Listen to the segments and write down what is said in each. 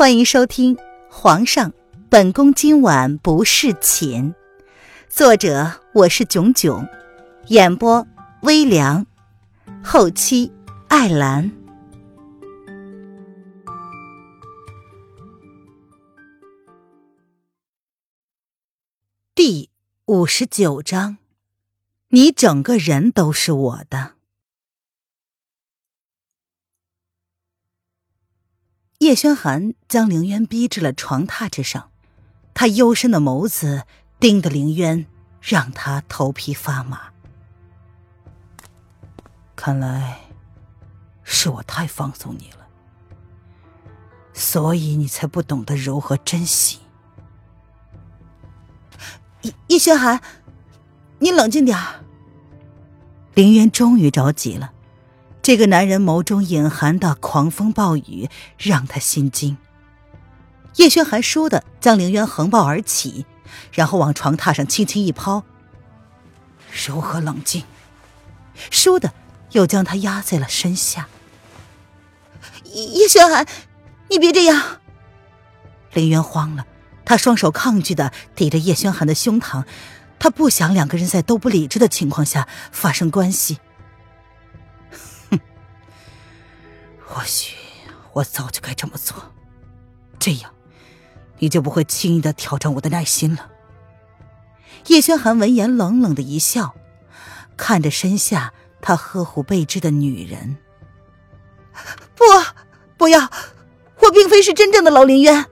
欢迎收听《皇上，本宫今晚不侍寝》，作者我是囧囧，演播微凉，后期艾兰。第五十九章，你整个人都是我的。叶轩寒将凌渊逼至了床榻之上，他幽深的眸子盯得凌渊，让他头皮发麻。看来是我太放纵你了，所以你才不懂得如何珍惜。叶叶轩寒，你冷静点儿。凌渊终于着急了。这个男人眸中隐含的狂风暴雨让他心惊。叶轩寒倏地将凌渊横抱而起，然后往床榻上轻轻一抛。如何冷静？倏地又将他压在了身下。叶轩寒，你别这样！凌渊慌了，他双手抗拒的抵着叶轩寒的胸膛，他不想两个人在都不理智的情况下发生关系。或许我早就该这么做，这样你就不会轻易的挑战我的耐心了。叶轩寒闻言冷冷的一笑，看着身下他呵护备至的女人：“不，不要！我并非是真正的劳凌渊。”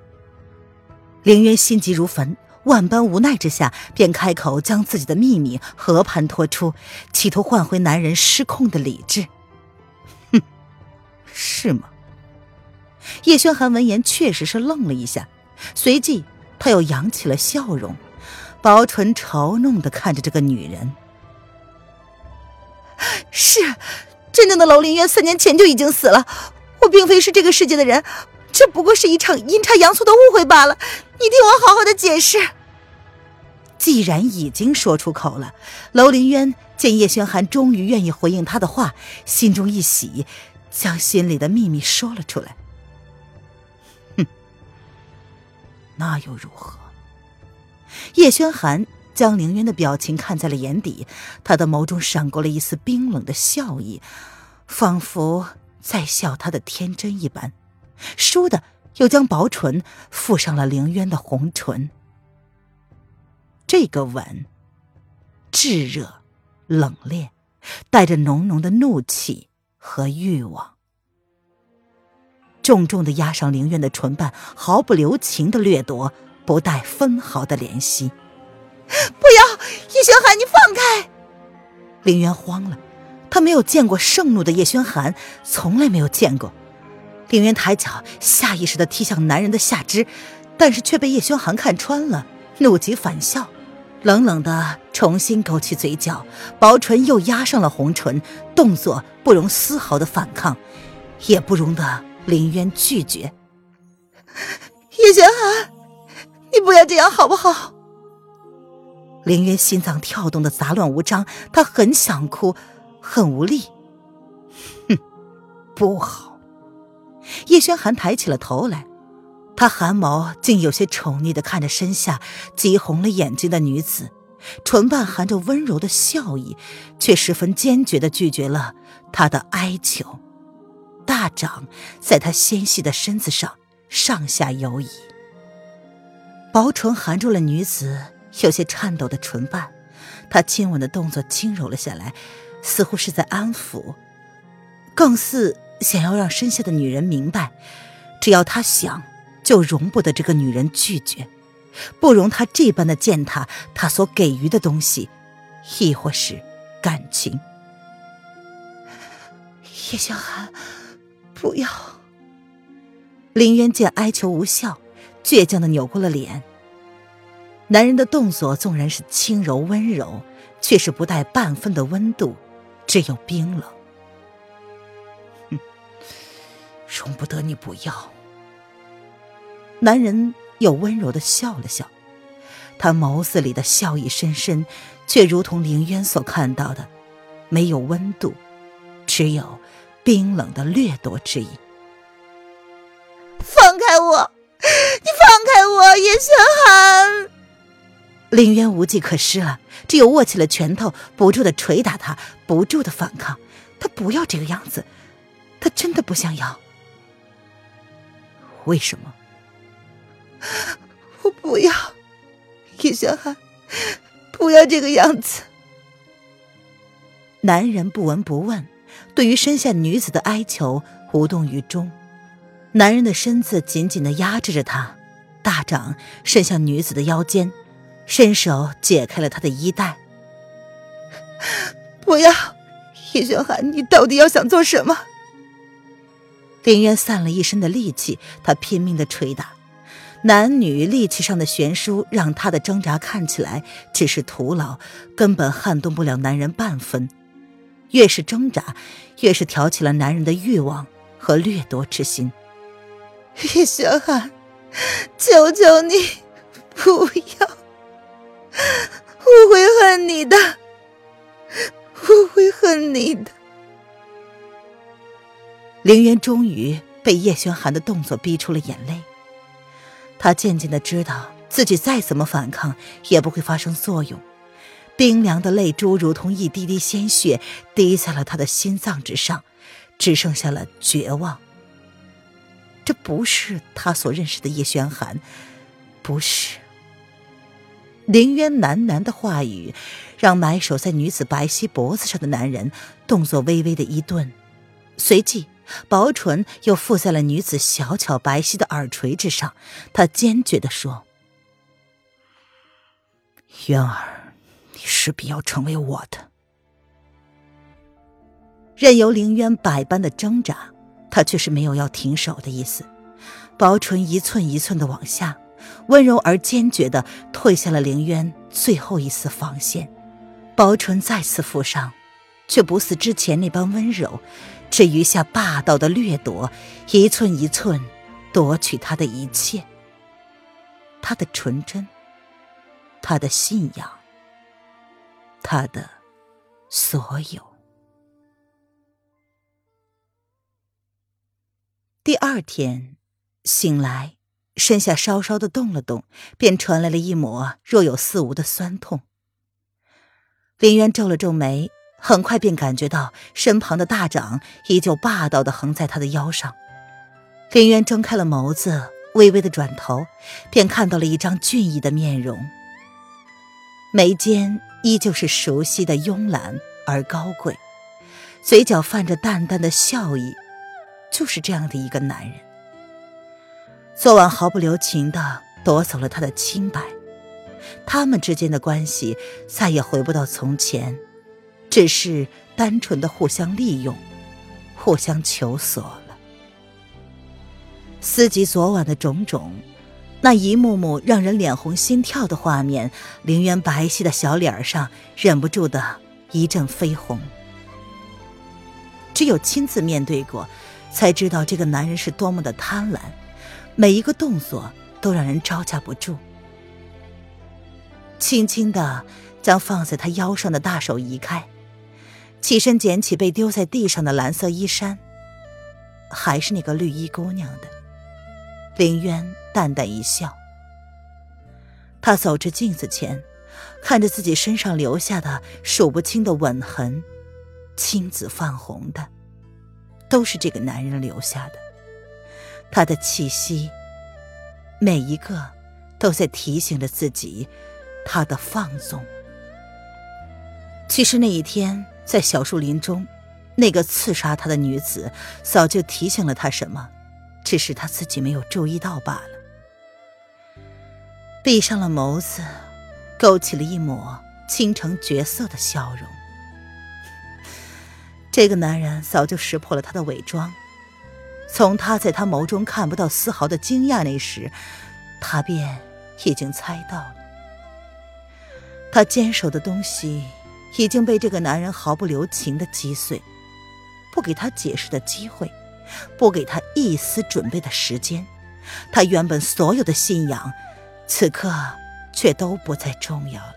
凌渊心急如焚，万般无奈之下，便开口将自己的秘密和盘托出，企图换回男人失控的理智。是吗？叶轩寒闻言确实是愣了一下，随即他又扬起了笑容，薄唇嘲弄的看着这个女人。是，真正的楼林渊三年前就已经死了，我并非是这个世界的人，这不过是一场阴差阳错的误会罢了。你听我好好的解释。既然已经说出口了，楼林渊见叶轩寒终于愿意回应他的话，心中一喜。将心里的秘密说了出来。哼，那又如何？叶轩寒将凌渊的表情看在了眼底，他的眸中闪过了一丝冰冷的笑意，仿佛在笑他的天真一般。倏的，又将薄唇附上了凌渊的红唇。这个吻，炙热、冷冽，带着浓浓的怒气。和欲望，重重的压上凌渊的唇瓣，毫不留情的掠夺，不带分毫的怜惜。不要，叶轩寒，你放开！凌渊慌了，他没有见过盛怒的叶轩寒，从来没有见过。凌渊抬脚，下意识的踢向男人的下肢，但是却被叶轩寒看穿了，怒极反笑。冷冷的重新勾起嘴角，薄唇又压上了红唇，动作不容丝毫的反抗，也不容得林渊拒绝。叶轩寒，你不要这样好不好？林渊心脏跳动的杂乱无章，他很想哭，很无力。哼，不好！叶轩寒抬起了头来。他寒眸竟有些宠溺的看着身下急红了眼睛的女子，唇瓣含着温柔的笑意，却十分坚决的拒绝了他的哀求。大掌在他纤细的身子上上下游移，薄唇含住了女子有些颤抖的唇瓣，他亲吻的动作轻柔了下来，似乎是在安抚，更似想要让身下的女人明白，只要他想。就容不得这个女人拒绝，不容她这般的践踏他所给予的东西，亦或是感情。叶小寒，不要！林渊见哀求无效，倔强的扭过了脸。男人的动作纵然是轻柔温柔，却是不带半分的温度，只有冰冷。哼，容不得你不要。男人又温柔的笑了笑，他眸子里的笑意深深，却如同凌渊所看到的，没有温度，只有冰冷的掠夺之意。放开我！你放开我，叶轩寒！林渊无计可施了，只有握起了拳头，不住的捶打他，不住的反抗。他不要这个样子，他真的不想要。为什么？我不要，叶轩寒，不要这个样子。男人不闻不问，对于身下女子的哀求无动于衷。男人的身子紧紧的压制着她，大掌伸向女子的腰间，伸手解开了她的衣带。不要，叶轩寒，你到底要想做什么？林渊散了一身的力气，他拼命的捶打，男女力气上的悬殊让他的挣扎看起来只是徒劳，根本撼动不了男人半分。越是挣扎，越是挑起了男人的欲望和掠夺之心。叶轩寒，求求你，不要！我会恨你的，我会恨你的。凌渊终于被叶轩寒的动作逼出了眼泪。他渐渐的知道自己再怎么反抗也不会发生作用，冰凉的泪珠如同一滴滴鲜血滴在了他的心脏之上，只剩下了绝望。这不是他所认识的叶轩寒，不是。凌渊喃喃的话语，让埋首在女子白皙脖子上的男人动作微微的一顿，随即薄唇又附在了女子小巧白皙的耳垂之上。他坚决的说：“渊儿，你势必要成为我的。”任由凌渊百般的挣扎。他却是没有要停手的意思，薄唇一寸一寸的往下，温柔而坚决的退下了凌渊最后一丝防线。薄唇再次附上，却不似之前那般温柔，只余下霸道的掠夺，一寸一寸夺取他的一切。他的纯真，他的信仰，他的所有。第二天醒来，身下稍稍的动了动，便传来了一抹若有似无的酸痛。林渊皱了皱眉，很快便感觉到身旁的大掌依旧霸道的横在他的腰上。林渊睁开了眸子，微微的转头，便看到了一张俊逸的面容，眉间依旧是熟悉的慵懒而高贵，嘴角泛着淡淡的笑意。就是这样的一个男人，昨晚毫不留情的夺走了他的清白，他们之间的关系再也回不到从前，只是单纯的互相利用，互相求索了。思及昨晚的种种，那一幕幕让人脸红心跳的画面，凌渊白皙的小脸上忍不住的一阵绯红。只有亲自面对过。才知道这个男人是多么的贪婪，每一个动作都让人招架不住。轻轻的将放在他腰上的大手移开，起身捡起被丢在地上的蓝色衣衫，还是那个绿衣姑娘的。林渊淡淡一笑，他走至镜子前，看着自己身上留下的数不清的吻痕，青紫泛红的。都是这个男人留下的，他的气息，每一个都在提醒着自己，他的放纵。其实那一天在小树林中，那个刺杀他的女子早就提醒了他什么，只是他自己没有注意到罢了。闭上了眸子，勾起了一抹倾城绝色的笑容。这个男人早就识破了他的伪装，从他在他眸中看不到丝毫的惊讶那时，他便已经猜到了。他坚守的东西已经被这个男人毫不留情的击碎，不给他解释的机会，不给他一丝准备的时间，他原本所有的信仰，此刻却都不再重要了。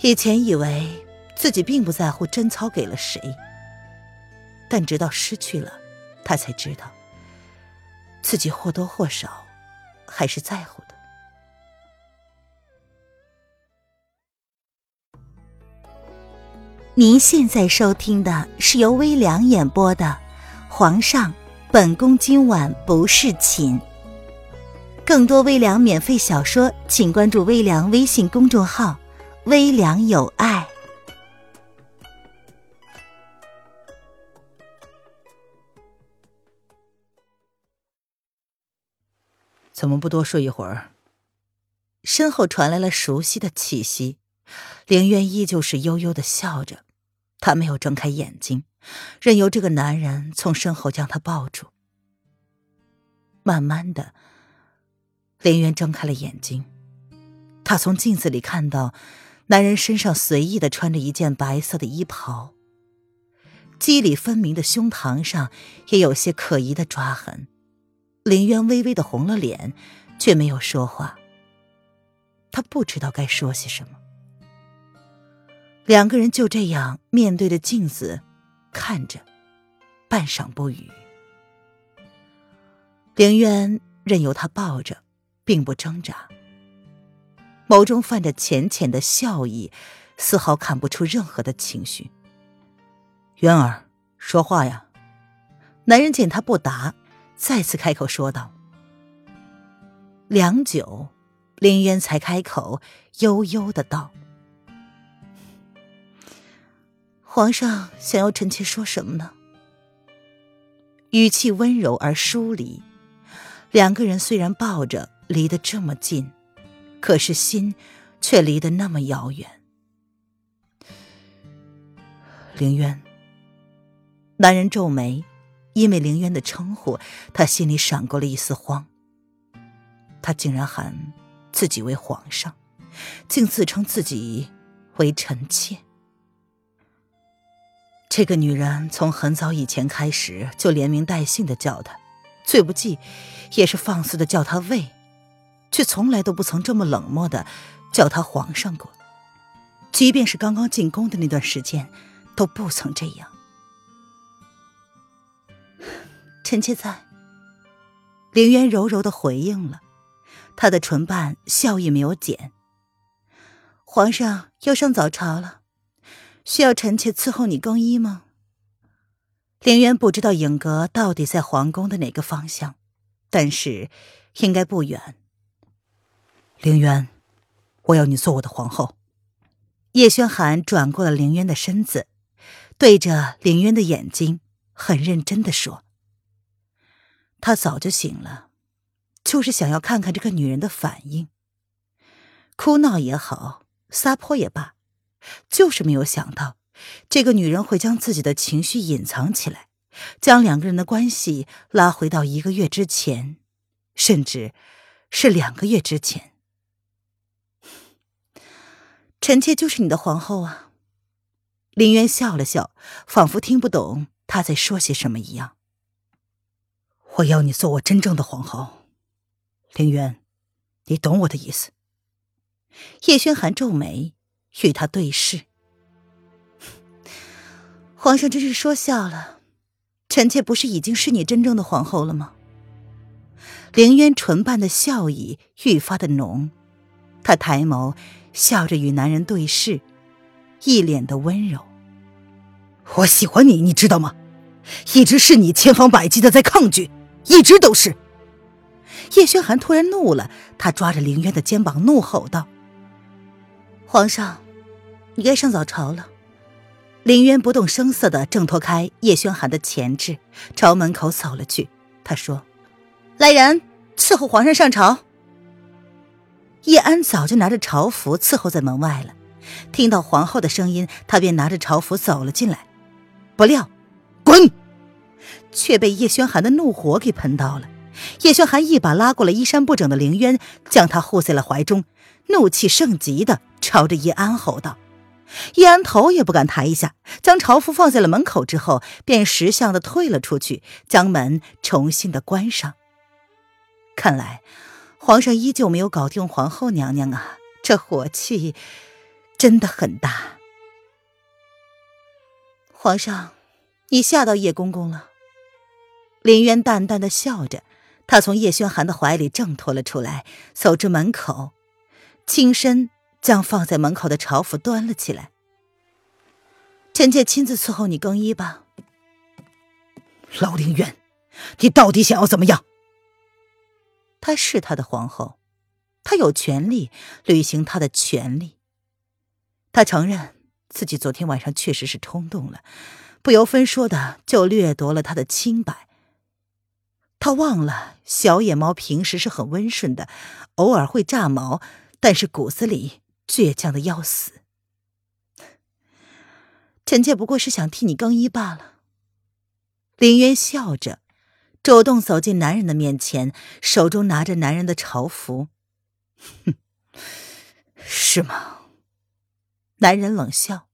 以前以为。自己并不在乎贞操给了谁，但直到失去了，他才知道，自己或多或少还是在乎您现在收听的是由微凉演播的《皇上，本宫今晚不是寝》。更多微凉免费小说，请关注微凉微信公众号“微凉有爱”。怎么不多睡一会儿？身后传来了熟悉的气息，凌渊依旧是悠悠的笑着。他没有睁开眼睛，任由这个男人从身后将他抱住。慢慢的，林渊睁开了眼睛，他从镜子里看到，男人身上随意的穿着一件白色的衣袍，肌理分明的胸膛上也有些可疑的抓痕。林渊微微的红了脸，却没有说话。他不知道该说些什么。两个人就这样面对着镜子，看着，半晌不语。凌渊任由他抱着，并不挣扎，眸中泛着浅浅的笑意，丝毫看不出任何的情绪。渊儿，说话呀！男人见他不答，再次开口说道。良久，凌渊才开口，悠悠的道。皇上想要臣妾说什么呢？语气温柔而疏离，两个人虽然抱着离得这么近，可是心却离得那么遥远。凌渊，男人皱眉，因为凌渊的称呼，他心里闪过了一丝慌。他竟然喊自己为皇上，竟自称自己为臣妾。这个女人从很早以前开始就连名带姓的叫他，最不济也是放肆的叫他魏，却从来都不曾这么冷漠的叫他皇上过。即便是刚刚进宫的那段时间，都不曾这样。臣妾在。凌渊柔柔的回应了，他的唇瓣笑意没有减。皇上要上早朝了。需要臣妾伺候你更衣吗？凌渊不知道影阁到底在皇宫的哪个方向，但是应该不远。凌渊，我要你做我的皇后。叶轩寒转过了凌渊的身子，对着凌渊的眼睛，很认真的说：“他早就醒了，就是想要看看这个女人的反应。哭闹也好，撒泼也罢。”就是没有想到，这个女人会将自己的情绪隐藏起来，将两个人的关系拉回到一个月之前，甚至是两个月之前。臣妾就是你的皇后啊！林渊笑了笑，仿佛听不懂他在说些什么一样。我要你做我真正的皇后，林渊，你懂我的意思？叶轩寒皱眉。与他对视，皇上真是说笑了，臣妾不是已经是你真正的皇后了吗？凌渊唇瓣的笑意愈发的浓，他抬眸笑着与男人对视，一脸的温柔。我喜欢你，你知道吗？一直是你千方百计的在抗拒，一直都是。叶轩寒突然怒了，他抓着凌渊的肩膀怒吼道：“皇上！”你该上早朝了。林渊不动声色的挣脱开叶轩寒的钳制，朝门口走了去。他说：“来人，伺候皇上上朝。”叶安早就拿着朝服伺候在门外了。听到皇后的声音，他便拿着朝服走了进来。不料，滚！却被叶轩寒的怒火给喷到了。叶轩寒一把拉过了衣衫不整的凌渊，将他护在了怀中，怒气盛极的朝着叶安吼道。叶安头也不敢抬一下，将朝服放在了门口之后，便识相的退了出去，将门重新的关上。看来，皇上依旧没有搞定皇后娘娘啊，这火气真的很大。皇上，你吓到叶公公了。林渊淡淡的笑着，他从叶轩寒的怀里挣脱了出来，走至门口，轻身将放在门口的朝服端了起来。臣妾亲自伺候你更衣吧。老凌渊，你到底想要怎么样？她是他的皇后，他有权利履行他的权利。他承认自己昨天晚上确实是冲动了，不由分说的就掠夺了他的清白。他忘了小野猫平时是很温顺的，偶尔会炸毛，但是骨子里倔强的要死。臣妾不过是想替你更衣罢了。林渊笑着，主动走进男人的面前，手中拿着男人的朝服。哼，是吗？男人冷笑，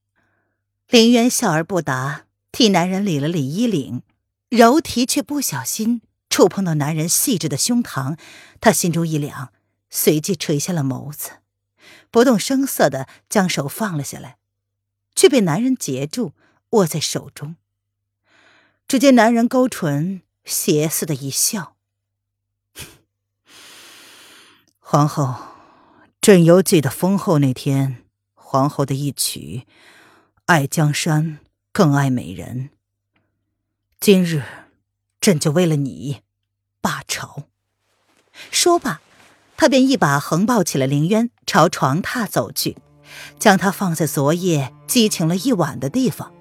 林渊笑而不答，替男人理了理衣领，柔提却不小心触碰到男人细致的胸膛，他心中一凉，随即垂下了眸子，不动声色的将手放了下来，却被男人截住，握在手中。只见男人勾唇，邪似的一笑：“ 皇后，朕犹记得封后那天。”皇后的一曲，爱江山更爱美人。今日，朕就为了你罢朝。说罢，他便一把横抱起了凌渊，朝床榻走去，将他放在昨夜激情了一晚的地方。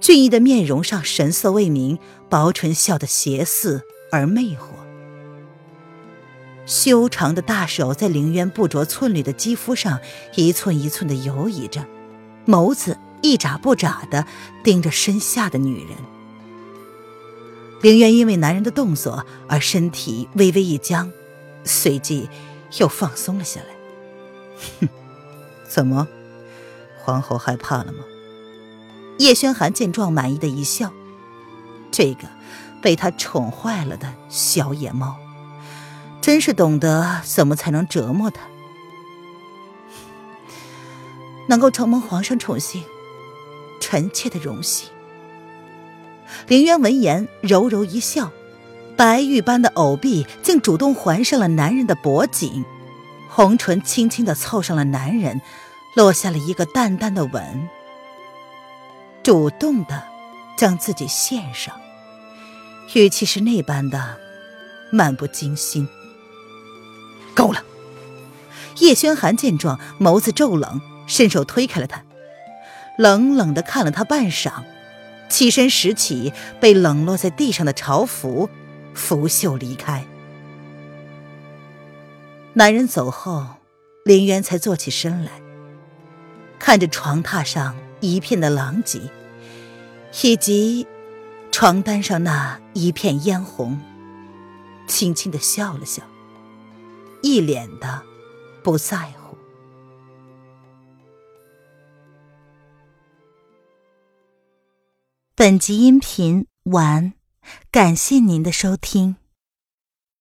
俊逸的面容上神色未明，薄唇笑得邪肆而魅惑。修长的大手在凌渊不着寸缕的肌肤上一寸一寸的游移着，眸子一眨不眨的盯着身下的女人。凌渊因为男人的动作而身体微微一僵，随即又放松了下来。哼，怎么，皇后害怕了吗？叶轩寒见状，满意的一笑。这个被他宠坏了的小野猫。真是懂得怎么才能折磨他，能够承蒙皇上宠幸，臣妾的荣幸。凌渊闻言柔柔一笑，白玉般的藕臂竟主动环上了男人的脖颈，红唇轻轻的凑上了男人，落下了一个淡淡的吻，主动的将自己献上，语气是那般的漫不经心。够了！叶轩寒见状，眸子骤冷，伸手推开了他，冷冷的看了他半晌，起身拾起被冷落在地上的朝服，拂袖离开。男人走后，林渊才坐起身来，看着床榻上一片的狼藉，以及床单上那一片嫣红，轻轻的笑了笑。一脸的不在乎。本集音频完，感谢您的收听。